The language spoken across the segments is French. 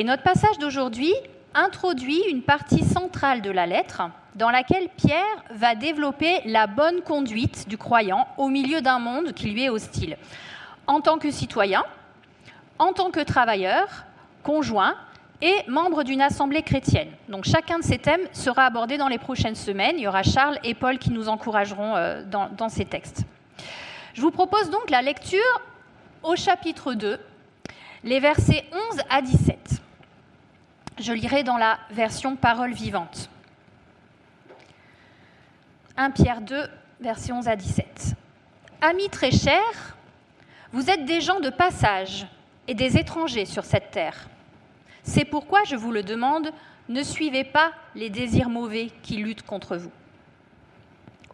Et notre passage d'aujourd'hui introduit une partie centrale de la lettre dans laquelle Pierre va développer la bonne conduite du croyant au milieu d'un monde qui lui est hostile, en tant que citoyen, en tant que travailleur, conjoint et membre d'une assemblée chrétienne. Donc chacun de ces thèmes sera abordé dans les prochaines semaines. Il y aura Charles et Paul qui nous encourageront euh, dans, dans ces textes. Je vous propose donc la lecture au chapitre 2, les versets 11 à 17. Je lirai dans la version parole vivante. 1 Pierre 2, versets 11 à 17. Amis très chers, vous êtes des gens de passage et des étrangers sur cette terre. C'est pourquoi je vous le demande, ne suivez pas les désirs mauvais qui luttent contre vous.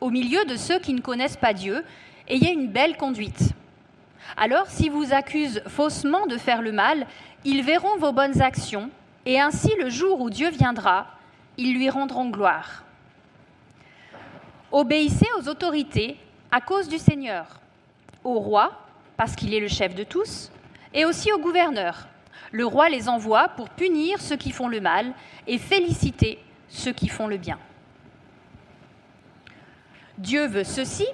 Au milieu de ceux qui ne connaissent pas Dieu, ayez une belle conduite. Alors, si vous accusent faussement de faire le mal, ils verront vos bonnes actions, et ainsi le jour où Dieu viendra, ils lui rendront gloire. Obéissez aux autorités à cause du Seigneur, au roi, parce qu'il est le chef de tous, et aussi au gouverneur. Le roi les envoie pour punir ceux qui font le mal et féliciter ceux qui font le bien. Dieu veut ceci.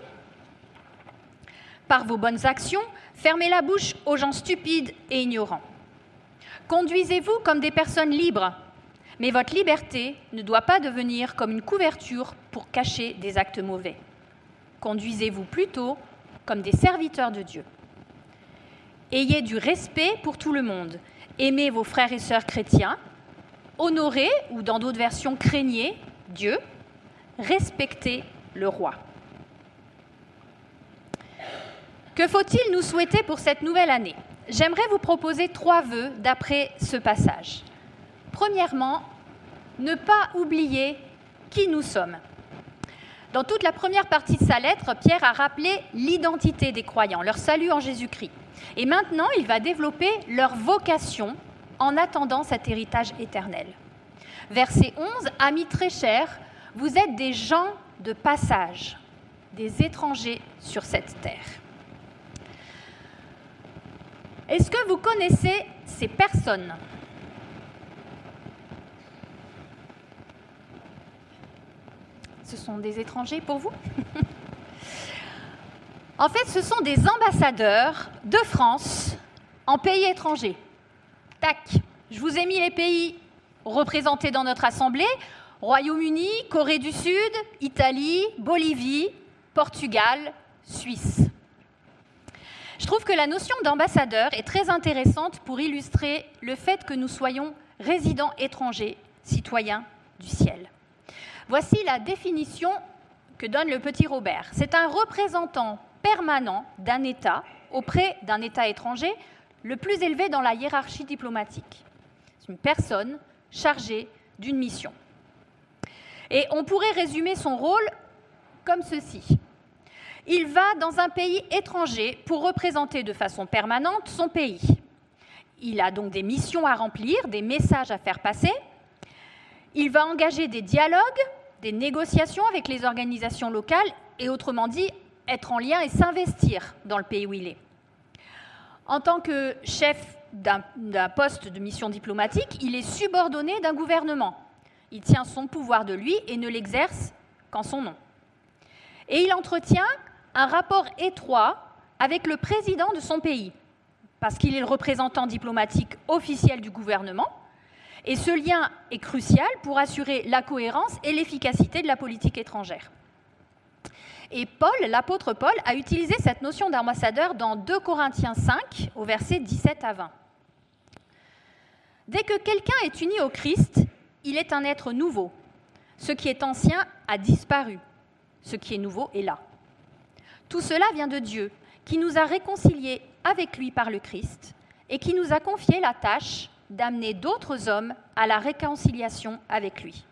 Par vos bonnes actions, fermez la bouche aux gens stupides et ignorants. Conduisez-vous comme des personnes libres, mais votre liberté ne doit pas devenir comme une couverture pour cacher des actes mauvais. Conduisez-vous plutôt comme des serviteurs de Dieu. Ayez du respect pour tout le monde. Aimez vos frères et sœurs chrétiens. Honorez, ou dans d'autres versions, craignez Dieu. Respectez le roi. Que faut-il nous souhaiter pour cette nouvelle année? J'aimerais vous proposer trois vœux d'après ce passage. Premièrement, ne pas oublier qui nous sommes. Dans toute la première partie de sa lettre, Pierre a rappelé l'identité des croyants, leur salut en Jésus-Christ. Et maintenant, il va développer leur vocation en attendant cet héritage éternel. Verset 11, Amis très chers, vous êtes des gens de passage, des étrangers sur cette terre. Est-ce que vous connaissez ces personnes? Ce sont des étrangers pour vous? En fait, ce sont des ambassadeurs de France en pays étrangers. Tac, je vous ai mis les pays représentés dans notre assemblée. Royaume-Uni, Corée du Sud, Italie, Bolivie, Portugal, Suisse. Je trouve que la notion d'ambassadeur est très intéressante pour illustrer le fait que nous soyons résidents étrangers, citoyens du ciel. Voici la définition que donne le petit Robert. C'est un représentant permanent d'un État auprès d'un État étranger le plus élevé dans la hiérarchie diplomatique. C'est une personne chargée d'une mission. Et on pourrait résumer son rôle comme ceci. Il va dans un pays étranger pour représenter de façon permanente son pays. Il a donc des missions à remplir, des messages à faire passer. Il va engager des dialogues, des négociations avec les organisations locales et autrement dit, être en lien et s'investir dans le pays où il est. En tant que chef d'un poste de mission diplomatique, il est subordonné d'un gouvernement. Il tient son pouvoir de lui et ne l'exerce qu'en son nom. Et il entretient un rapport étroit avec le président de son pays, parce qu'il est le représentant diplomatique officiel du gouvernement, et ce lien est crucial pour assurer la cohérence et l'efficacité de la politique étrangère. Et Paul, l'apôtre Paul, a utilisé cette notion d'ambassadeur dans 2 Corinthiens 5, au verset 17 à 20. Dès que quelqu'un est uni au Christ, il est un être nouveau. Ce qui est ancien a disparu. Ce qui est nouveau est là. Tout cela vient de Dieu, qui nous a réconciliés avec lui par le Christ et qui nous a confié la tâche d'amener d'autres hommes à la réconciliation avec lui.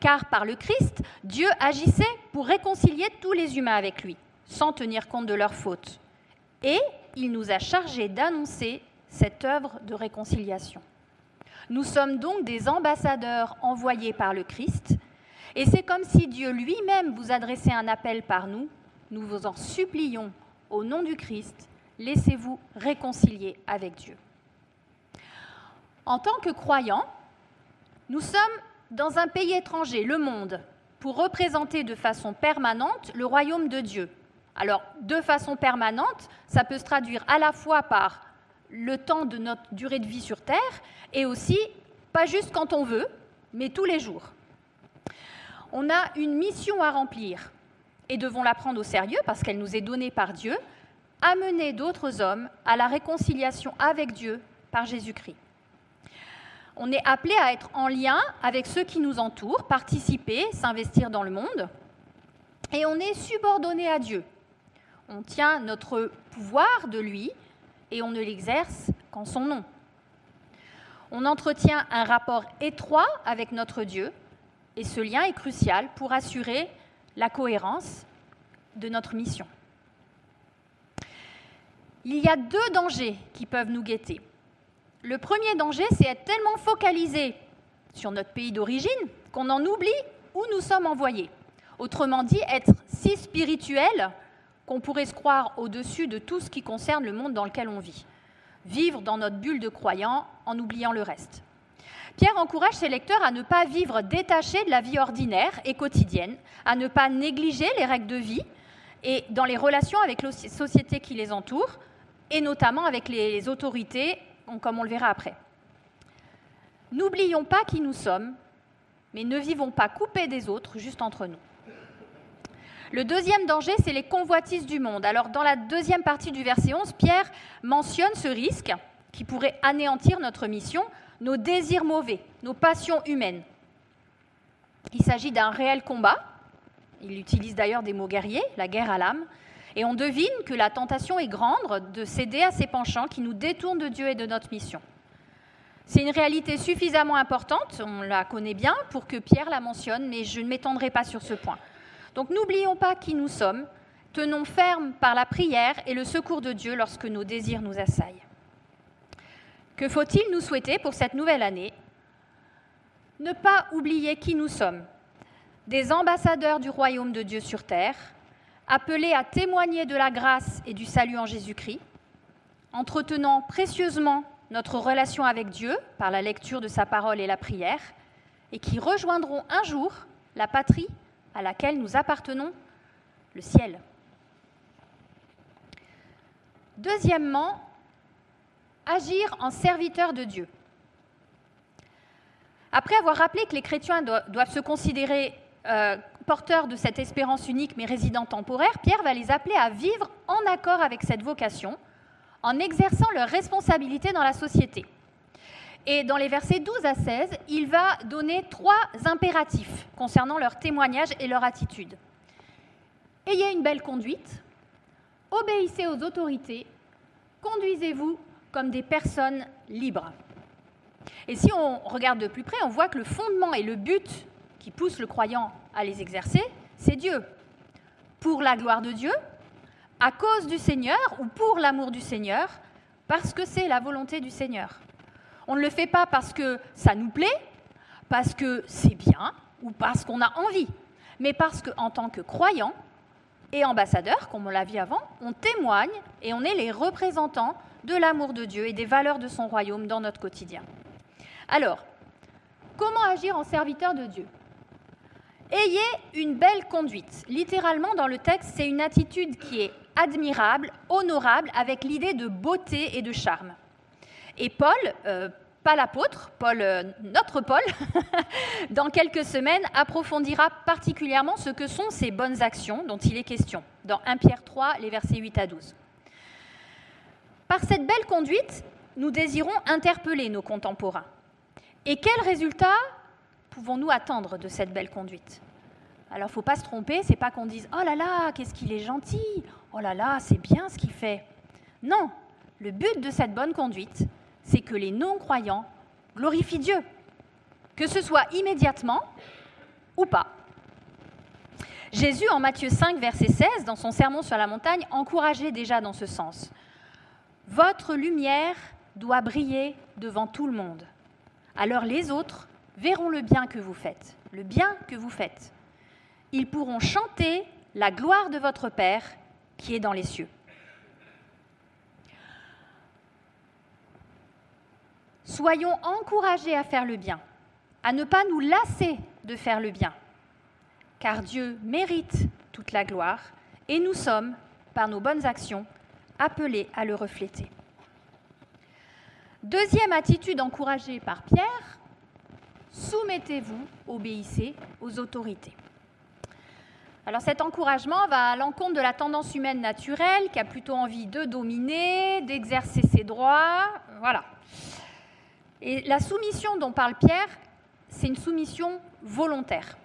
Car par le Christ, Dieu agissait pour réconcilier tous les humains avec lui, sans tenir compte de leurs fautes. Et il nous a chargés d'annoncer cette œuvre de réconciliation. Nous sommes donc des ambassadeurs envoyés par le Christ, et c'est comme si Dieu lui-même vous adressait un appel par nous nous vous en supplions, au nom du Christ, laissez-vous réconcilier avec Dieu. En tant que croyants, nous sommes dans un pays étranger, le monde, pour représenter de façon permanente le royaume de Dieu. Alors, de façon permanente, ça peut se traduire à la fois par le temps de notre durée de vie sur Terre et aussi, pas juste quand on veut, mais tous les jours. On a une mission à remplir et devons la prendre au sérieux parce qu'elle nous est donnée par Dieu, amener d'autres hommes à la réconciliation avec Dieu par Jésus-Christ. On est appelé à être en lien avec ceux qui nous entourent, participer, s'investir dans le monde, et on est subordonné à Dieu. On tient notre pouvoir de lui et on ne l'exerce qu'en son nom. On entretient un rapport étroit avec notre Dieu et ce lien est crucial pour assurer la cohérence de notre mission. Il y a deux dangers qui peuvent nous guetter. Le premier danger, c'est être tellement focalisé sur notre pays d'origine qu'on en oublie où nous sommes envoyés. Autrement dit, être si spirituel qu'on pourrait se croire au-dessus de tout ce qui concerne le monde dans lequel on vit. Vivre dans notre bulle de croyants en oubliant le reste. Pierre encourage ses lecteurs à ne pas vivre détachés de la vie ordinaire et quotidienne, à ne pas négliger les règles de vie et dans les relations avec les sociétés qui les entourent, et notamment avec les autorités, comme on le verra après. N'oublions pas qui nous sommes, mais ne vivons pas coupés des autres, juste entre nous. Le deuxième danger, c'est les convoitises du monde. Alors, dans la deuxième partie du verset 11, Pierre mentionne ce risque qui pourrait anéantir notre mission, nos désirs mauvais, nos passions humaines. Il s'agit d'un réel combat. Il utilise d'ailleurs des mots guerriers, la guerre à l'âme. Et on devine que la tentation est grande de céder à ces penchants qui nous détournent de Dieu et de notre mission. C'est une réalité suffisamment importante, on la connaît bien, pour que Pierre la mentionne, mais je ne m'étendrai pas sur ce point. Donc n'oublions pas qui nous sommes, tenons ferme par la prière et le secours de Dieu lorsque nos désirs nous assaillent. Que faut-il nous souhaiter pour cette nouvelle année? Ne pas oublier qui nous sommes, des ambassadeurs du royaume de Dieu sur terre, appelés à témoigner de la grâce et du salut en Jésus-Christ, entretenant précieusement notre relation avec Dieu par la lecture de sa parole et la prière, et qui rejoindront un jour la patrie à laquelle nous appartenons, le ciel. Deuxièmement, agir en serviteur de Dieu. Après avoir rappelé que les chrétiens doivent se considérer euh, porteurs de cette espérance unique mais résidents temporaires, Pierre va les appeler à vivre en accord avec cette vocation, en exerçant leurs responsabilités dans la société. Et dans les versets 12 à 16, il va donner trois impératifs concernant leur témoignage et leur attitude. Ayez une belle conduite, obéissez aux autorités, conduisez-vous comme des personnes libres. Et si on regarde de plus près, on voit que le fondement et le but qui pousse le croyant à les exercer, c'est Dieu. Pour la gloire de Dieu, à cause du Seigneur ou pour l'amour du Seigneur, parce que c'est la volonté du Seigneur. On ne le fait pas parce que ça nous plaît, parce que c'est bien ou parce qu'on a envie, mais parce qu'en tant que croyants et ambassadeurs, comme on l'a vu avant, on témoigne et on est les représentants de l'amour de Dieu et des valeurs de son royaume dans notre quotidien. Alors, comment agir en serviteur de Dieu? Ayez une belle conduite. Littéralement, dans le texte, c'est une attitude qui est admirable, honorable, avec l'idée de beauté et de charme. Et Paul, euh, pas l'apôtre, Paul, euh, notre Paul, dans quelques semaines, approfondira particulièrement ce que sont ces bonnes actions dont il est question, dans 1 Pierre 3, les versets 8 à 12. Par cette belle conduite, nous désirons interpeller nos contemporains. Et quels résultats pouvons-nous attendre de cette belle conduite? Alors, il ne faut pas se tromper, c'est pas qu'on dise Oh là là, qu'est-ce qu'il est gentil Oh là là, c'est bien ce qu'il fait. Non, le but de cette bonne conduite, c'est que les non-croyants glorifient Dieu, que ce soit immédiatement ou pas. Jésus, en Matthieu 5, verset 16, dans son sermon sur la montagne, encourageait déjà dans ce sens. Votre lumière doit briller devant tout le monde. Alors les autres verront le bien que vous faites, le bien que vous faites. Ils pourront chanter la gloire de votre Père qui est dans les cieux. Soyons encouragés à faire le bien, à ne pas nous lasser de faire le bien, car Dieu mérite toute la gloire et nous sommes, par nos bonnes actions, appelés à le refléter. Deuxième attitude encouragée par Pierre, soumettez-vous, obéissez aux autorités. Alors cet encouragement va à l'encontre de la tendance humaine naturelle qui a plutôt envie de dominer, d'exercer ses droits, voilà. Et la soumission dont parle Pierre, c'est une soumission volontaire.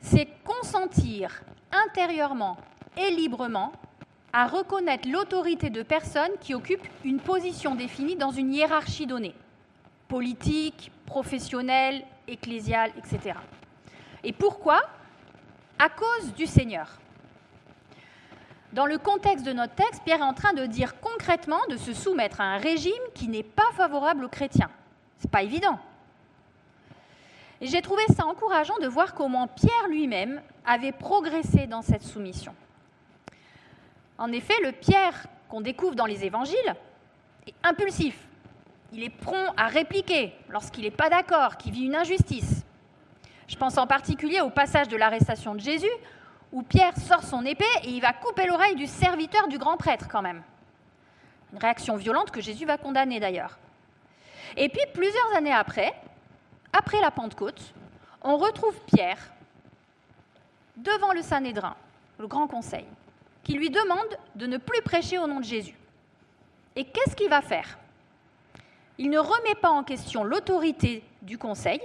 C'est consentir intérieurement et librement à reconnaître l'autorité de personnes qui occupent une position définie dans une hiérarchie donnée, politique, professionnelle, ecclésiale, etc. Et pourquoi? À cause du Seigneur. Dans le contexte de notre texte, Pierre est en train de dire concrètement de se soumettre à un régime qui n'est pas favorable aux chrétiens. Ce n'est pas évident. Et j'ai trouvé ça encourageant de voir comment Pierre lui-même avait progressé dans cette soumission. En effet, le Pierre qu'on découvre dans les évangiles est impulsif. Il est prompt à répliquer lorsqu'il n'est pas d'accord, qu'il vit une injustice. Je pense en particulier au passage de l'arrestation de Jésus, où Pierre sort son épée et il va couper l'oreille du serviteur du grand prêtre quand même. Une réaction violente que Jésus va condamner d'ailleurs. Et puis plusieurs années après, après la Pentecôte, on retrouve Pierre devant le Sanhédrin, le grand conseil, qui lui demande de ne plus prêcher au nom de Jésus. Et qu'est-ce qu'il va faire? Il ne remet pas en question l'autorité du conseil,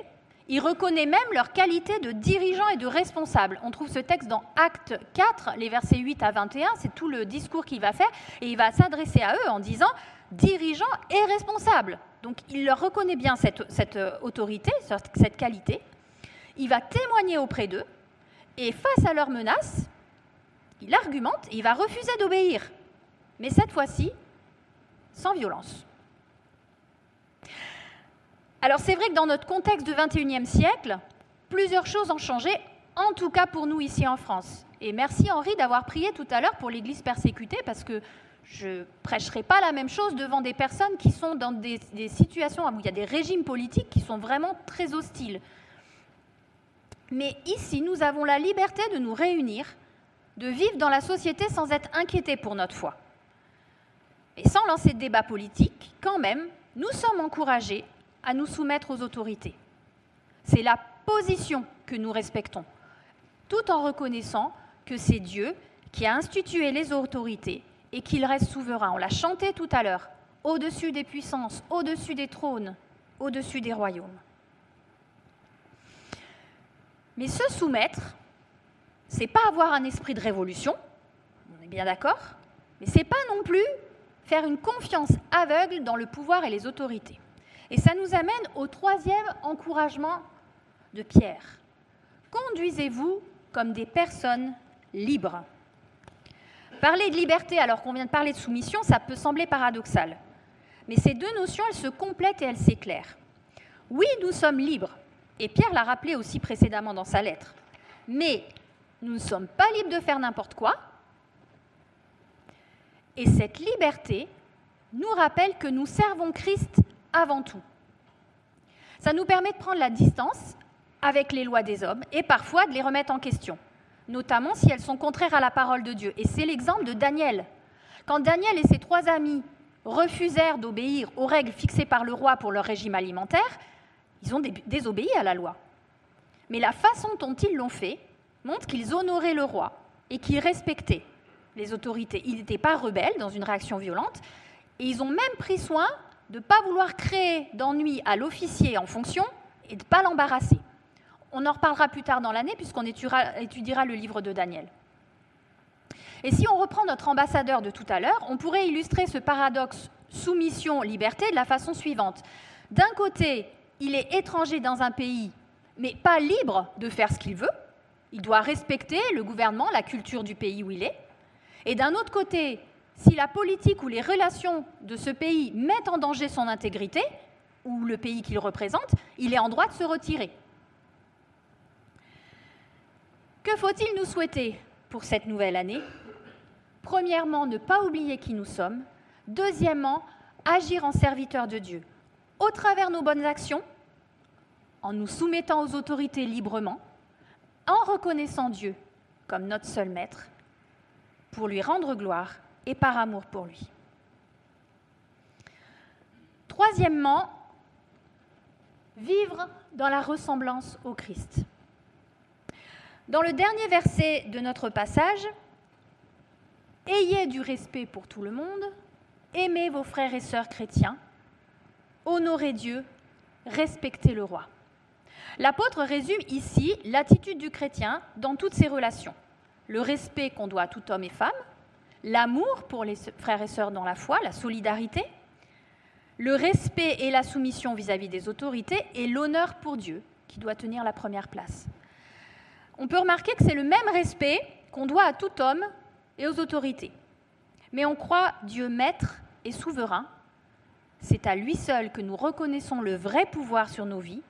il reconnaît même leur qualité de dirigeants et de responsables. On trouve ce texte dans Acte 4, les versets 8 à 21, c'est tout le discours qu'il va faire, et il va s'adresser à eux en disant dirigeants et responsables. Donc il leur reconnaît bien cette, cette autorité, cette qualité. Il va témoigner auprès d'eux, et face à leurs menaces, il argumente et il va refuser d'obéir. Mais cette fois-ci, sans violence. Alors c'est vrai que dans notre contexte du XXIe siècle, plusieurs choses ont changé, en tout cas pour nous ici en France. Et merci Henri d'avoir prié tout à l'heure pour l'Église persécutée, parce que je ne prêcherai pas la même chose devant des personnes qui sont dans des, des, situations où il y a des régimes politiques qui sont vraiment très hostiles. Mais ici, nous avons la liberté de nous réunir, de vivre dans la société sans être inquiétés pour notre foi. Et sans lancer de débat politique, quand même, nous sommes encouragés à nous soumettre aux autorités. C'est la position que nous respectons, tout en reconnaissant que c'est Dieu qui a institué les autorités et qu'il reste souverain. On l'a chanté tout à l'heure, au-dessus des puissances, au-dessus des trônes, au-dessus des royaumes. Mais se soumettre, c'est pas avoir un esprit de révolution, on est bien d'accord, mais c'est pas non plus faire une confiance aveugle dans le pouvoir et les autorités. Et ça nous amène au troisième encouragement de Pierre. Conduisez-vous comme des personnes libres. Parler de liberté alors qu'on vient de parler de soumission, ça peut sembler paradoxal. Mais ces deux notions, elles se complètent et elles s'éclairent. Oui, nous sommes libres, et Pierre l'a rappelé aussi précédemment dans sa lettre. Mais nous ne sommes pas libres de faire n'importe quoi. Et cette liberté nous rappelle que nous servons Christ avant tout. Ça nous permet de prendre la distance avec les lois des hommes et parfois de les remettre en question, notamment si elles sont contraires à la parole de Dieu. Et c'est l'exemple de Daniel. Quand Daniel et ses trois amis refusèrent d'obéir aux règles fixées par le roi pour leur régime alimentaire, ils ont désobéi à la loi. Mais la façon dont ils l'ont fait montre qu'ils honoraient le roi et qu'ils respectaient les autorités. Ils n'étaient pas rebelles dans une réaction violente et ils ont même pris soin de ne pas vouloir créer d'ennui à l'officier en fonction et de ne pas l'embarrasser. On en reparlera plus tard dans l'année puisqu'on étudiera, étudiera le livre de Daniel. Et si on reprend notre ambassadeur de tout à l'heure, on pourrait illustrer ce paradoxe soumission-liberté de la façon suivante. D'un côté, il est étranger dans un pays, mais pas libre de faire ce qu'il veut. Il doit respecter le gouvernement, la culture du pays où il est. Et d'un autre côté, si la politique ou les relations de ce pays mettent en danger son intégrité, ou le pays qu'il représente, il est en droit de se retirer. Que faut-il nous souhaiter pour cette nouvelle année? Premièrement, ne pas oublier qui nous sommes. Deuxièmement, agir en serviteur de Dieu au travers nos bonnes actions, en nous soumettant aux autorités librement, en reconnaissant Dieu comme notre seul maître, pour lui rendre gloire et par amour pour lui. Troisièmement, vivre dans la ressemblance au Christ. Dans le dernier verset de notre passage, Ayez du respect pour tout le monde, aimez vos frères et sœurs chrétiens, honorez Dieu, respectez le roi. L'apôtre résume ici l'attitude du chrétien dans toutes ses relations. Le respect qu'on doit à tout homme et femme, l'amour pour les frères et sœurs dans la foi, la solidarité, le respect et la soumission vis-à-vis des autorités et l'honneur pour Dieu qui doit tenir la première place. On peut remarquer que c'est le même respect qu'on doit à tout homme et aux autorités. Mais on croit Dieu maître et souverain. C'est à lui seul que nous reconnaissons le vrai pouvoir sur nos vies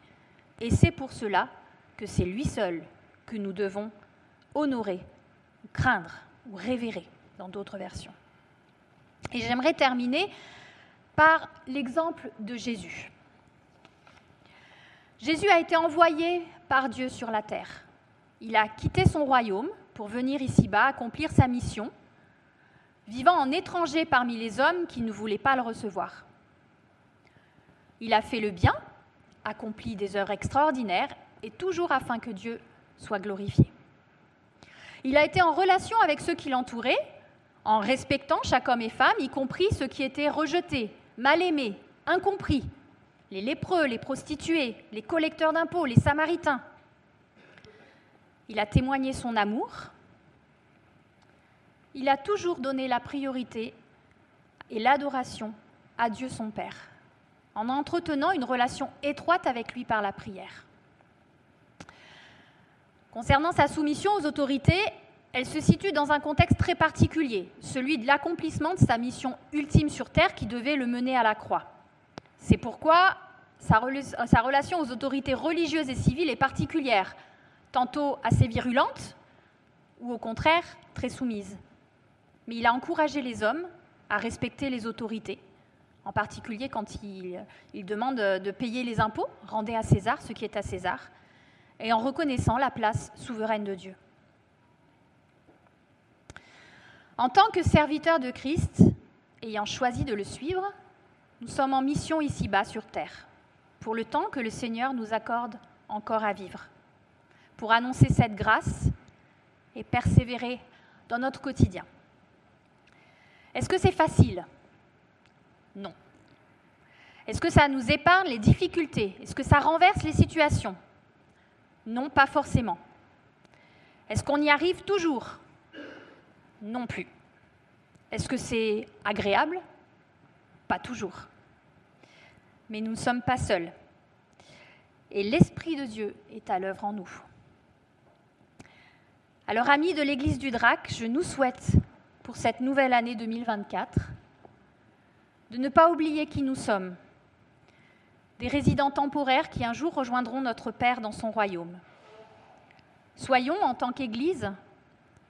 et c'est pour cela que c'est lui seul que nous devons honorer, craindre ou révérer dans d'autres versions. Et j'aimerais terminer par l'exemple de Jésus. Jésus a été envoyé par Dieu sur la terre. Il a quitté son royaume pour venir ici-bas accomplir sa mission, vivant en étranger parmi les hommes qui ne voulaient pas le recevoir. Il a fait le bien, accompli des œuvres extraordinaires, et toujours afin que Dieu soit glorifié. Il a été en relation avec ceux qui l'entouraient, en respectant chaque homme et femme, y compris ceux qui étaient rejetés, mal aimés, incompris, les lépreux, les prostituées, les collecteurs d'impôts, les samaritains. Il a témoigné son amour. Il a toujours donné la priorité et l'adoration à Dieu son Père, en entretenant une relation étroite avec lui par la prière. Concernant sa soumission aux autorités, elle se situe dans un contexte très particulier, celui de l'accomplissement de sa mission ultime sur Terre qui devait le mener à la croix. C'est pourquoi sa, relation aux autorités religieuses et civiles est particulière, tantôt assez virulente ou au contraire très soumise. Mais il a encouragé les hommes à respecter les autorités, en particulier quand il, demande de payer les impôts, rendez à César ce qui est à César, et en reconnaissant la place souveraine de Dieu. En tant que serviteurs de Christ, ayant choisi de le suivre, nous sommes en mission ici-bas sur terre, pour le temps que le Seigneur nous accorde encore à vivre pour annoncer cette grâce et persévérer dans notre quotidien. Est-ce que c'est facile Non. Est-ce que ça nous épargne les difficultés? Est-ce que ça renverse les situations? Non, pas forcément. Est-ce qu'on y arrive toujours? Non plus. Est-ce que c'est agréable? Pas toujours. Mais nous ne sommes pas seuls. Et l'Esprit de Dieu est à l'œuvre en nous. Alors, amis de l'Église du Drac, je nous souhaite pour cette nouvelle année 2024 de ne pas oublier qui nous sommes, des résidents temporaires qui un jour rejoindront notre Père dans son royaume. Soyons, en tant qu'Église,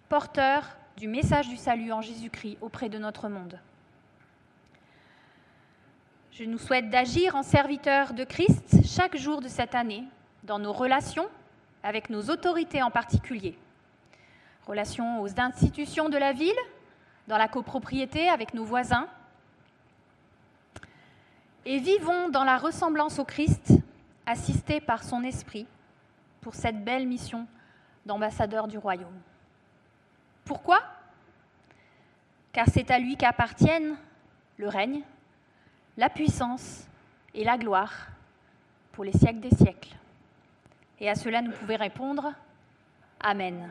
porteurs du message du salut en Jésus-Christ auprès de notre monde. Je nous souhaite d'agir en serviteurs de Christ chaque jour de cette année, dans nos relations, avec nos autorités en particulier relation aux institutions de la ville, dans la copropriété avec nos voisins. Et vivons dans la ressemblance au Christ, assistés par son Esprit, pour cette belle mission d'ambassadeur du royaume. Pourquoi? Car c'est à lui qu'appartiennent le règne, la puissance et la gloire pour les siècles des siècles. Et à cela, nous pouvons répondre Amen.